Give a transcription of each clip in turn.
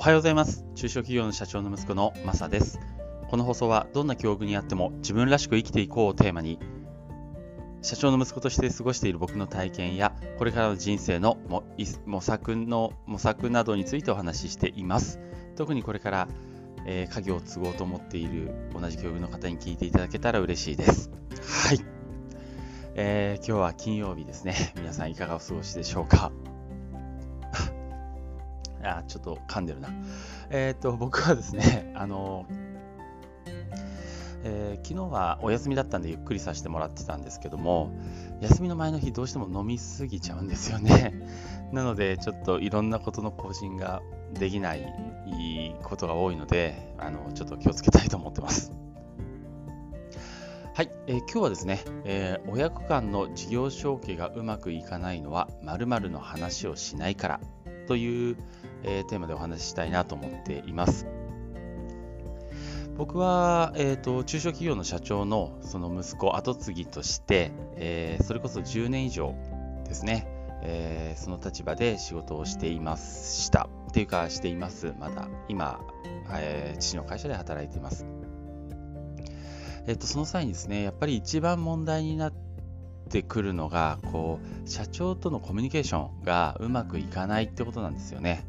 おはようございます。中小企業の社長の息子のマサです。この放送はどんな境遇にあっても自分らしく生きていこうをテーマに社長の息子として過ごしている僕の体験やこれからの人生の模索の模索などについてお話ししています。特にこれから、えー、家業を継ごうと思っている同じ境遇の方に聞いていただけたら嬉しいです。はい、えー、今日は金曜日ですね。皆さんいかがお過ごしでしょうか？あ、ちょっと噛んでるな。えっ、と、僕はですね、あの、えー、昨日はお休みだったんでゆっくりさせてもらってたんですけども、休みの前の日どうしても飲みすぎちゃうんですよね。なので、ちょっといろんなことの更新ができないことが多いので、あの、ちょっと気をつけたいと思ってます。はい、えー、今日はですね、えー、親子間の事業承継がうまくいかないのは〇〇の話をしないからという、えー、テーマでお話ししたいなと思っています。僕は、えーと、中小企業の社長のその息子後継ぎとして、えー、それこそ10年以上ですね、えー、その立場で仕事をしていました。っていうかしています。まだ今、えー、父の会社で働いています。えっ、とその際にですねやっぱり一番問題になってくるのがこう社長とのコミュニケーションがうまくいかないってことなんですよね。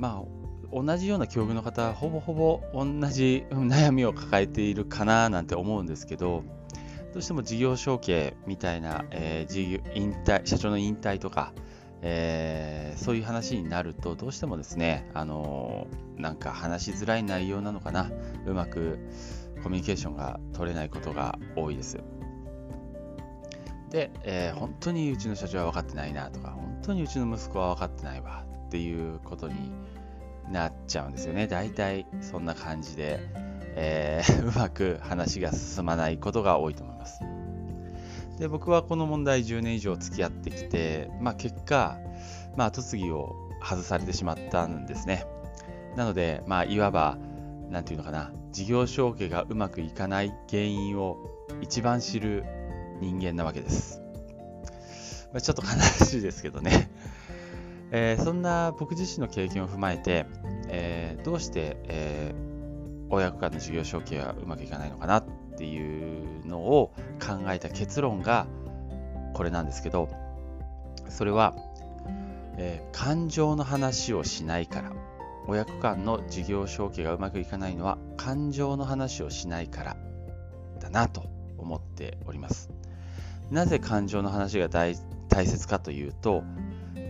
まあ、同じような境遇の方はほぼほぼ同じ悩みを抱えているかななんて思うんですけど、どうしても事業承継みたいな、えー、事業引退社長の引退とか、えー、そういう話になると、どうしてもですね、あのー、なんか話しづらい内容なのかな、うまくコミュニケーションが取れないことが多いです。で、えー、本当にうちの社長は分かってないなとか、本当にうちの息子は分かってないわっていうことになっちゃうんですよね。大体そんな感じで、えー、うまく話が進まないことが多いと思います。で僕はこの問題10年以上付き合ってきて、まあ、結果、まあ、後継ぎを外されてしまったんですね。なので、まあ、いわば、なんていうのかな、事業承継がうまくいかない原因を一番知る人間なわけです。まあ、ちょっと悲しいですけどね。えー、そんな僕自身の経験を踏まえて、えー、どうして、えー、親子間の事業承継はうまくいかないのかなっていうのを考えた結論がこれなんですけどそれは、え、感情の話をしないから。親子間の事業承継がうまくいかないのは感情の話をしないからだなと思っております。なぜ感情の話が大切かというと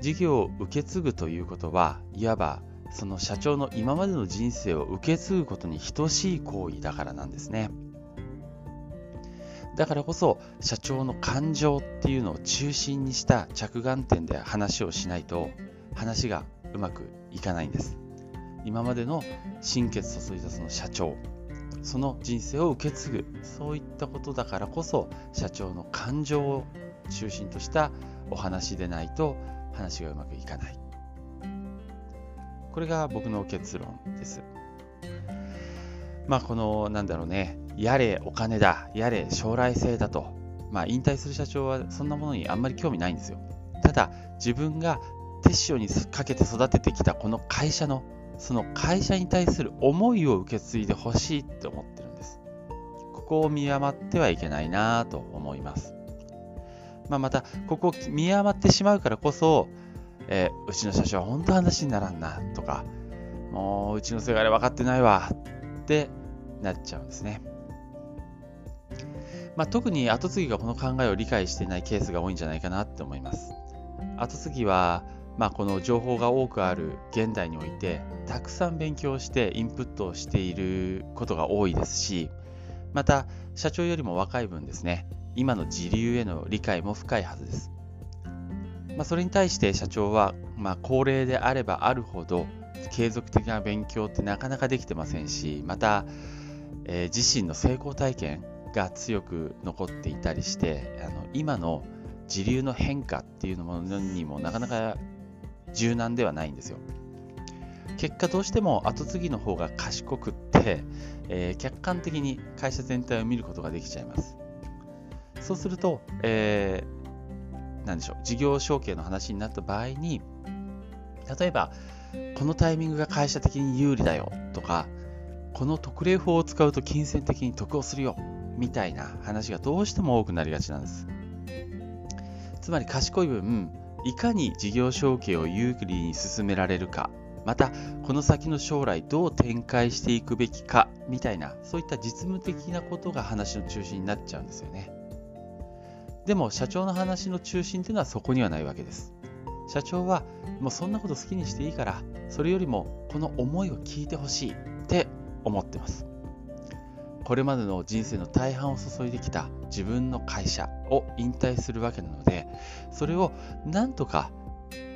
事業を受け継ぐということはいわばその社長の今までの人生を受け継ぐことに等しい行為だからなんですね。だからこそ社長の感情っていうのを中心にした着眼点で話をしないと話がうまくいかないんです。今までの心血注いだその社長その人生を受け継ぐそういったことだからこそ社長の感情を中心としたお話でないと話がうまくいかない。これが僕の結論です。まあこのなんだろうね、やれお金だ、やれ将来性だと、まあ引退する社長はそんなものにあんまり興味ないんですよ。ただ自分が手塩にかけて育ててきたこの会社のその会社に対する思いを受け継いでほしいって思ってるんです。ここを見余ってはいけないなと思います。まあ、また、ここを見余ってしまうからこそ、えー、うちの社長は本当話にならんなとか、もううちのせがれ分かってないわってなっちゃうんですね。まあ、特に後継ぎがこの考えを理解していないケースが多いんじゃないかなって思います。後継ぎは、まあ、この情報が多くある現代においてたくさん勉強してインプットをしていることが多いですしまた社長よりも若い分ですね今の時流への理解も深いはずです。まあ、それに対して社長は、まあ、高齢であればあるほど継続的な勉強ってなかなかできてませんしまた、えー、自身の成功体験が強く残っていたりしてあの今の時流の変化っていうものにもなかなか柔軟ではないんですよ。結果どうしても後継ぎの方が賢くって、えー、客観的に会社全体を見ることができちゃいます。そうすると、えー、なんでしょう、事業承継の話になった場合に、例えば、このタイミングが会社的に有利だよとかこの特例法を使うと金銭的に得をするよみたいな話がどうしても多くなりがちなんです。つまり賢い分いかに事業承継を有利に進められるかまたこの先の将来どう展開していくべきかみたいなそういった実務的なことが話の中心になっちゃうんですよね。でも社長の話の中心っていうのはそこにはないわけです。社長はもうそんなこと好きにしていいからそれよりもこの思いを聞いてほしいって思ってます。これまでの人生の大半を注いできた自分の会社を引退するわけなのでそれをなんとか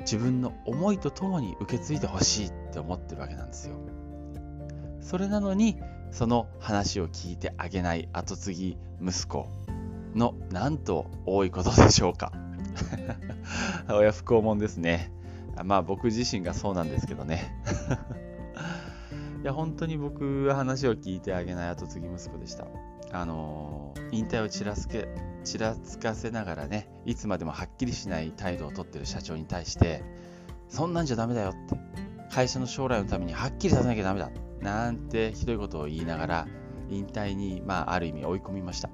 自分の思いとともに受け継いでほしいって思ってるわけなんですよ。それなのにその話を聞いてあげない後継ぎ息子のなんと多いことでしょうか。親不孝者ですね。まあ僕自身がそうなんですけどね。いや本当に僕は話を聞いてあげない後継ぎ息子でした。あの引退をちらつけちらつかせながらねいつまでもはっきりしない態度をとってる社長に対してそんなんじゃダメだよって会社の将来のためにはっきりさせなきゃダメだなんてひどいことを言いながら引退に、まあ、ある意味追い込みました。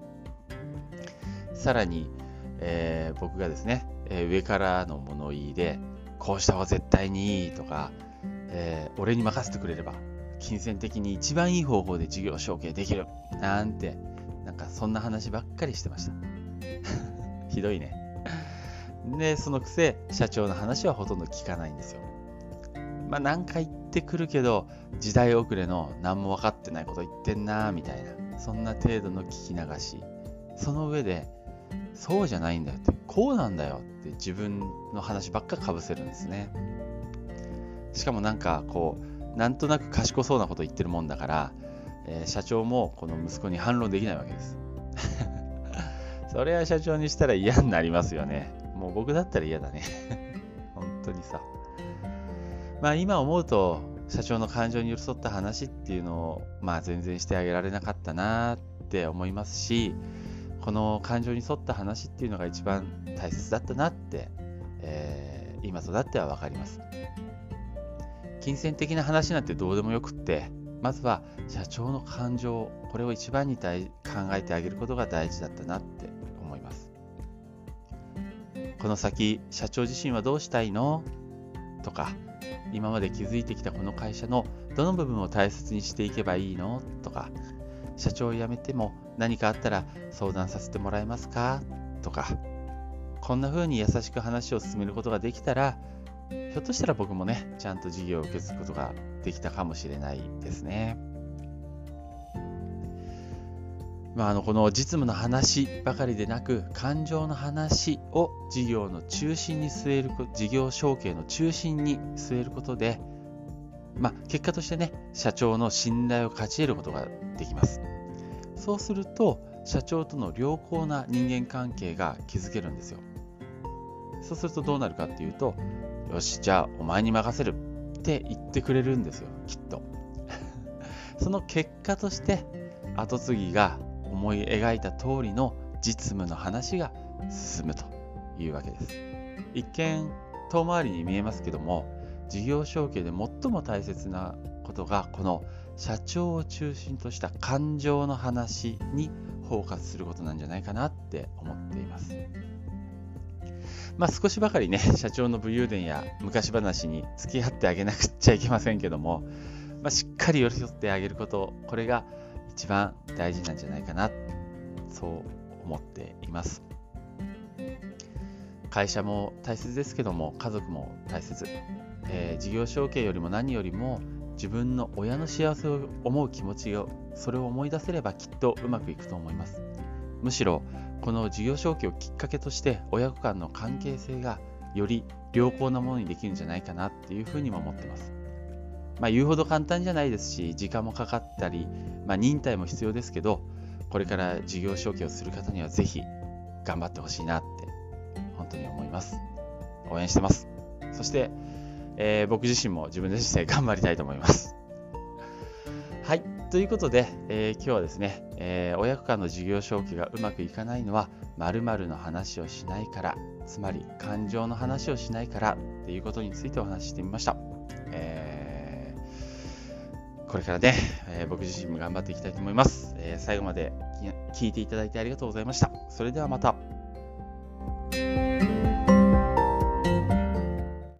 さらに、えー、僕がですね、えー、上からの物言いでこうした方が絶対にいいとか、えー、俺に任せてくれれば金銭的に一番いい方法で事業承継できるなんてなんかそんな話ばっかりしてました。ひどいね。でそのくせ社長の話はほとんど聞かないんですよ。まあ何か言ってくるけど時代遅れの何も分かってないこと言ってんなみたいなそんな程度の聞き流し。その上でそうじゃないんだよってこうなんだよって自分の話ばっかかぶせるんですね。しかもなんかこうなんとなく賢そうなこと言ってるもんだから、えー、社長もこの息子に反論できないわけです。それは社長にしたら嫌になりますよね。もう僕だったら嫌だね。本当にさ。まあ今思うと社長の感情に寄り添った話っていうのをまあ全然してあげられなかったなって思いますしこの感情に沿った話っていうのが一番大切だったなって、えー、今となっては分かります。金銭的な話なんてどうでもよくってまずは社長の感情これを一番に考えてあげることが大事だったなって思います。この先社長自身はどうしたいの？とか今まで築いてきたこの会社のどの部分を大切にしていけばいいの？とか社長を辞めても何かあったら相談させてもらえますか？とかこんな風に優しく話を進めることができたらひょっとしたら僕もね、ちゃんと事業を受け継ぐことができたかもしれないですね。まあ、あのこの実務の話ばかりでなく感情の話を事業の中心に据える事業承継の中心に据えることで、まあ、結果としてね社長の信頼を勝ち得ることができますそうすると社長との良好な人間関係が築けるんですよそうするとどうなるかっていうとよし、じゃあお前に任せるって言ってくれるんですよ、きっと。その結果として、後継ぎが思い描いた通りの実務の話が進むというわけです。一見、遠回りに見えますけども、事業承継で最も大切なことが、この社長を中心とした感情の話にフォーカスすることなんじゃないかなって思っています。まあ、少しばかりね、社長の武勇伝や昔話に付き合ってあげなくちゃいけませんけども、まあ、しっかり寄り添ってあげること、これが一番大事なんじゃないかな、そう思っています。会社も大切ですけども、家族も大切。えー、事業承継よりも何よりも自分の親の幸せを思う気持ちをそれを思い出せればきっとうまくいくと思いますむしろこの事業承継をきっかけとして親子間の関係性がより良好なものにできるんじゃないかなっていうふうにも思ってます。まあ、言うほど簡単じゃないですし時間もかかったり、まあ、忍耐も必要ですけどこれから事業承継をする方にはぜひ頑張ってほしいなって本当に思います。応援してます。そして、えー、僕自身も自分で自身頑張りたいと思います。はい。ということで、えー、今日はですね、えー、親子間の事業承継がうまくいかないのは〇〇の話をしないからつまり感情の話をしないからっていうことについてお話ししてみましたえー、これからね、え、僕自身も頑張っていきたいと思います。え、最後まで聞いていただいてありがとうございました。それではまた。